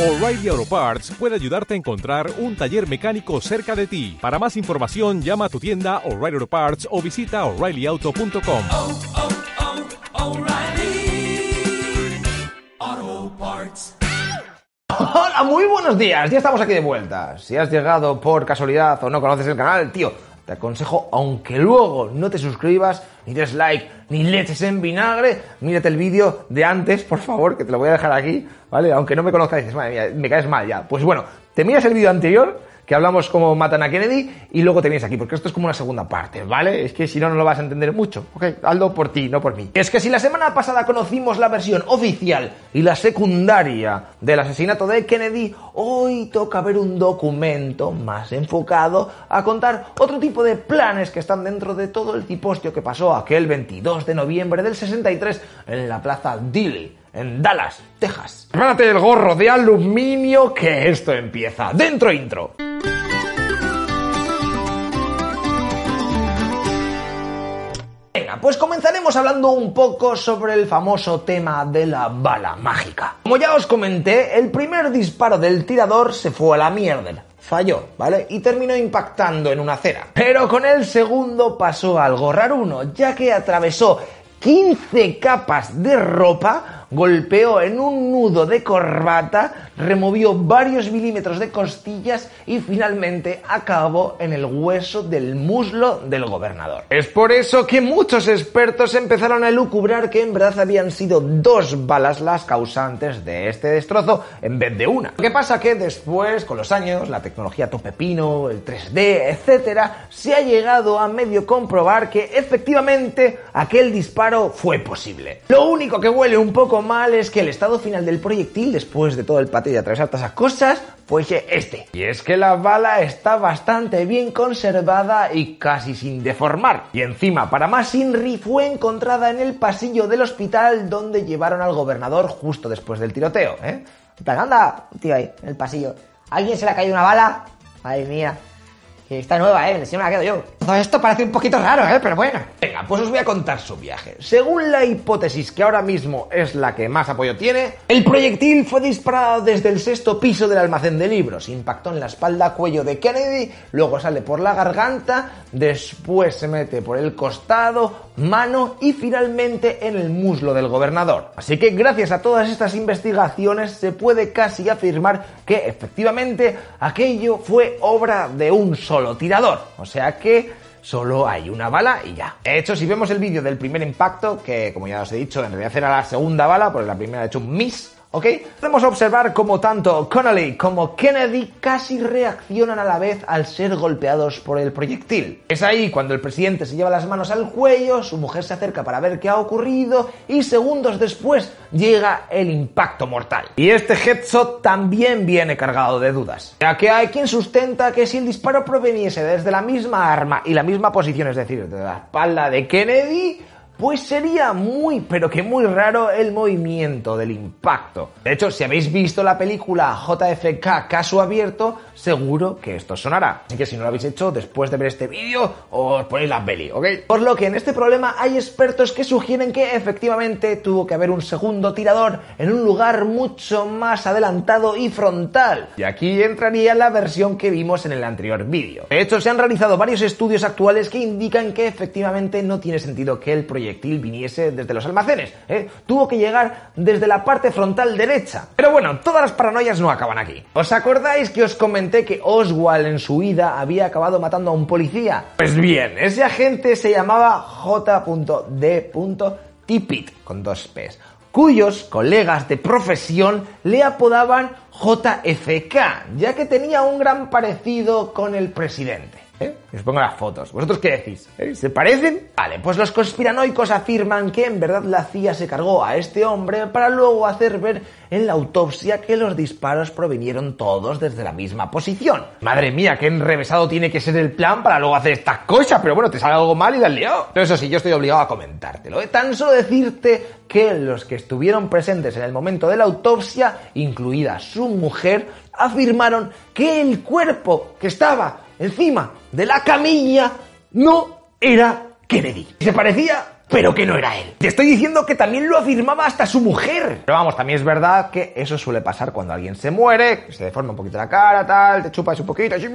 O'Reilly Auto Parts puede ayudarte a encontrar un taller mecánico cerca de ti. Para más información, llama a tu tienda O'Reilly Auto Parts o visita oreillyauto.com. oh, oh, Parts. Hola, muy buenos días, ya estamos aquí de vuelta. Si has llegado por casualidad o no conoces el canal, tío, te aconsejo, aunque luego no te suscribas, ni des like, ni leches en vinagre, mírate el vídeo de antes, por favor, que te lo voy a dejar aquí, ¿vale? Aunque no me conozcas, dices, madre mía, me caes mal ya. Pues bueno, te miras el vídeo anterior, que hablamos cómo matan a Kennedy, y luego te vienes aquí, porque esto es como una segunda parte, ¿vale? Es que si no, no lo vas a entender mucho, ¿ok? Hazlo por ti, no por mí. Es que si la semana pasada conocimos la versión oficial y la secundaria del asesinato de Kennedy, hoy toca ver un documento más enfocado a contar otro tipo de planes que están dentro de todo el tipostio que pasó aquel 22 de noviembre del 63 en la plaza Dilley en Dallas, Texas. Prepárate el gorro de aluminio que esto empieza. Dentro intro. Pues comenzaremos hablando un poco sobre el famoso tema de la bala mágica. Como ya os comenté, el primer disparo del tirador se fue a la mierda. Falló, ¿vale? Y terminó impactando en una acera. Pero con el segundo pasó algo raruno, ya que atravesó 15 capas de ropa, golpeó en un nudo de corbata, removió varios milímetros de costillas y finalmente acabó en el hueso del muslo del gobernador. Es por eso que muchos expertos empezaron a elucubrar que en verdad habían sido dos balas las causantes de este destrozo en vez de una. Lo que pasa que después, con los años, la tecnología topepino, el 3D, etcétera, se ha llegado a medio comprobar que efectivamente aquel disparo fue posible. Lo único que huele un poco mal es que el estado final del proyectil, después de todo el patio y atravesar todas esas cosas, fuese este. Y es que la bala está bastante bien conservada y casi sin deformar. Y encima, para más Inri, fue encontrada en el pasillo del hospital donde llevaron al gobernador justo después del tiroteo, ¿eh? anda, tío, ahí, en el pasillo. ¿A ¿Alguien se le ha caído una bala? Ay, mía. Que está nueva, ¿eh? Si me la quedo yo. Todo esto parece un poquito raro, ¿eh? Pero bueno. Venga, pues os voy a contar su viaje. Según la hipótesis que ahora mismo es la que más apoyo tiene, el proyectil fue disparado desde el sexto piso del almacén de libros, impactó en la espalda cuello de Kennedy, luego sale por la garganta, después se mete por el costado, mano y finalmente en el muslo del gobernador. Así que gracias a todas estas investigaciones se puede casi afirmar que efectivamente aquello fue obra de un solo tirador. O sea que solo hay una bala y ya. De hecho, si vemos el vídeo del primer impacto, que como ya os he dicho, en realidad era la segunda bala, porque la primera ha hecho un miss, ¿ok? Podemos observar cómo tanto Connolly como Kennedy casi reaccionan a la vez al ser golpeados por el proyectil. Es ahí cuando el presidente se lleva las manos al cuello, su mujer se acerca para ver qué ha ocurrido y segundos después llega el impacto mortal. Y este headshot también viene cargado de dudas, ya que hay quien sustenta que si el disparo proveniese desde la misma arma y la misma posición, es decir, de la espalda de Kennedy, pues sería muy, pero que muy raro el movimiento del impacto. De hecho, si habéis visto la película JFK Caso Abierto, seguro que esto sonará. Así que si no lo habéis hecho, después de ver este vídeo, os ponéis la peli, ¿ok? Por lo que en este problema hay expertos que sugieren que efectivamente tuvo que haber un segundo tirador en un lugar mucho más adelantado y frontal. Y aquí entraría la versión que vimos en el anterior vídeo. De hecho, se han realizado varios estudios actuales que indican que efectivamente no tiene sentido que el proyectil viniese desde los almacenes. ¿eh? Tuvo que llegar desde la parte frontal derecha. Pero bueno, todas las paranoias no acaban aquí. ¿Os acordáis que os comenté que Oswald en su huida había acabado matando a un policía? Pues bien, ese agente se llamaba J.D. Tippit, con dos P's cuyos colegas de profesión le apodaban JFK, ya que tenía un gran parecido con el presidente. Os pongo las fotos. ¿Vosotros qué decís? ¿Eh? ¿Se parecen? Vale, pues los conspiranoicos afirman que en verdad la CIA se cargó a este hombre para luego hacer ver en la autopsia que los disparos provinieron todos desde la misma posición. Madre mía, qué enrevesado tiene que ser el plan para luego hacer estas cosas, pero bueno, te sale algo mal y dale lío. Pero eso sí, yo estoy obligado a comentártelo. ¿eh? Tan solo decirte que los que estuvieron presentes en el momento de la autopsia, incluida su mujer, afirmaron que el cuerpo que estaba encima de la camilla no era Kennedy. Se parecía pero que no era él. Te estoy diciendo que también lo afirmaba hasta su mujer. Pero vamos, también es verdad que eso suele pasar cuando alguien se muere, se deforma un poquito la cara, tal, te chupas un poquito, así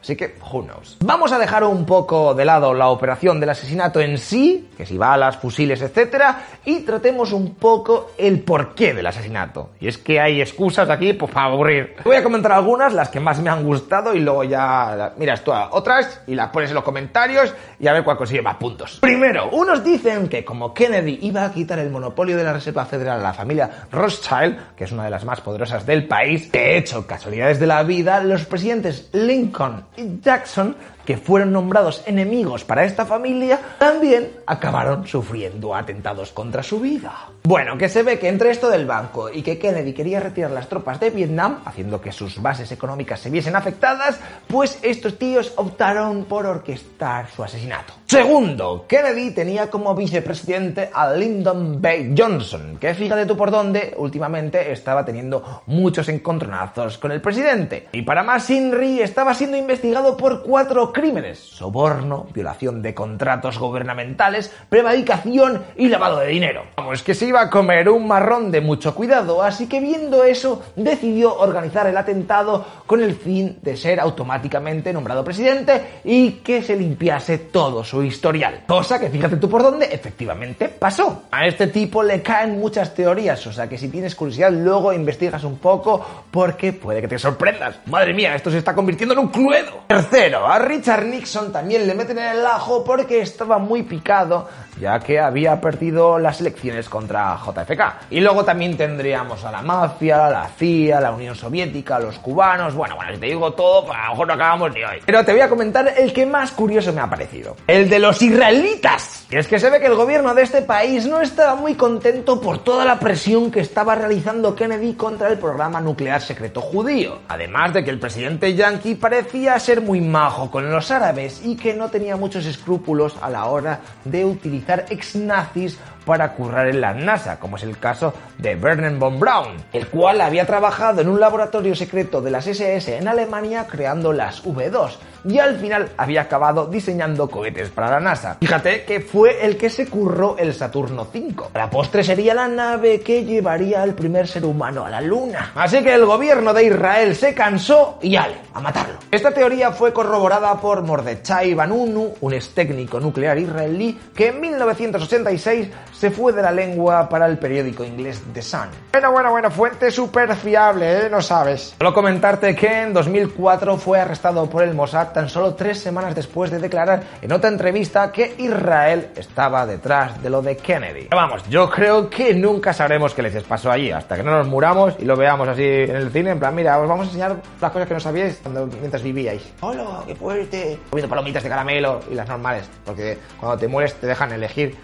así que, who knows. Vamos a dejar un poco de lado la operación del asesinato en sí, que si balas, fusiles, etcétera, y tratemos un poco el porqué del asesinato. Y es que hay excusas aquí pues, para aburrir. Voy a comentar algunas, las que más me han gustado, y luego ya miras tú a otras y las pones en los comentarios y a ver cuál consigue más puntos. Primero, unos dicen que como Kennedy iba a quitar el monopolio de la Reserva Federal a la familia Rothschild, que es una de las más poderosas del país, de hecho, casualidades de la vida, los presidentes Lincoln y Jackson que fueron nombrados enemigos para esta familia, también acabaron sufriendo atentados contra su vida. Bueno, que se ve que entre esto del banco y que Kennedy quería retirar las tropas de Vietnam, haciendo que sus bases económicas se viesen afectadas, pues estos tíos optaron por orquestar su asesinato. Segundo, Kennedy tenía como vicepresidente a Lyndon B. Johnson, que fíjate tú por dónde últimamente estaba teniendo muchos encontronazos con el presidente. Y para más, Inri estaba siendo investigado por cuatro crímenes, soborno, violación de contratos gubernamentales, prevaricación y lavado de dinero. Vamos, que se iba a comer un marrón de mucho cuidado, así que viendo eso decidió organizar el atentado con el fin de ser automáticamente nombrado presidente y que se limpiase todo su historial. Cosa que fíjate tú por dónde efectivamente pasó. A este tipo le caen muchas teorías, o sea que si tienes curiosidad luego investigas un poco porque puede que te sorprendas. Madre mía, esto se está convirtiendo en un cluedo. Tercero, a Richard Nixon también le meten en el ajo porque estaba muy picado, ya que había perdido las elecciones contra JFK. Y luego también tendríamos a la mafia, la CIA, la Unión Soviética, los cubanos. Bueno, bueno, si te digo todo, pues a lo mejor no acabamos ni hoy. Pero te voy a comentar el que más curioso me ha parecido: el de los israelitas. Y es que se ve que el gobierno de este país no estaba muy contento por toda la presión que estaba realizando Kennedy contra el programa nuclear secreto judío. Además de que el presidente yankee parecía ser muy majo con los árabes y que no tenía muchos escrúpulos a la hora de utilizar ex nazis para currar en la NASA, como es el caso de Werner von Braun, el cual había trabajado en un laboratorio secreto de las SS en Alemania creando las V2 y al final había acabado diseñando cohetes para la NASA. Fíjate que fue el que se curró el Saturno 5. La postre sería la nave que llevaría al primer ser humano a la Luna. Así que el gobierno de Israel se cansó y ale, a matarlo. Esta teoría fue corroborada por Mordechai Vanunu, un ex técnico nuclear israelí que en 1986 se fue de la lengua para el periódico inglés The Sun. Bueno, bueno, bueno, fuente súper fiable, ¿eh? No sabes. Solo comentarte que en 2004 fue arrestado por el Mossad tan solo tres semanas después de declarar en otra entrevista que Israel estaba detrás de lo de Kennedy. Pero vamos, yo creo que nunca sabremos qué les pasó allí, hasta que no nos muramos y lo veamos así en el cine, en plan, mira, os vamos a enseñar las cosas que no sabíais cuando, mientras vivíais. ¡Hola, qué fuerte! Comiendo palomitas de caramelo y las normales, porque cuando te mueres te dejan elegir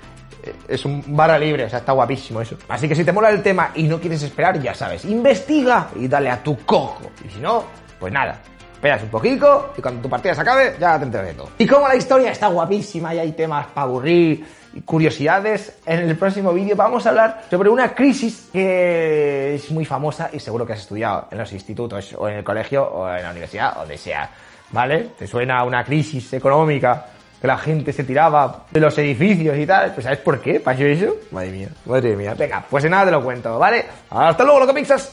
es un barra libre, o sea, está guapísimo eso. Así que si te mola el tema y no quieres esperar, ya sabes, investiga y dale a tu cojo. Y si no, pues nada, esperas un poquito y cuando tu partida se acabe, ya te enteras de todo. Y como la historia está guapísima y hay temas para aburrir y curiosidades, en el próximo vídeo vamos a hablar sobre una crisis que es muy famosa y seguro que has estudiado en los institutos o en el colegio o en la universidad o donde sea. ¿Vale? ¿Te suena una crisis económica que la gente se tiraba de los edificios y tal. Pues ¿sabes por qué pasó eso? Madre mía, madre mía. Venga, pues nada te lo cuento, ¿vale? Hasta luego, loco pixas.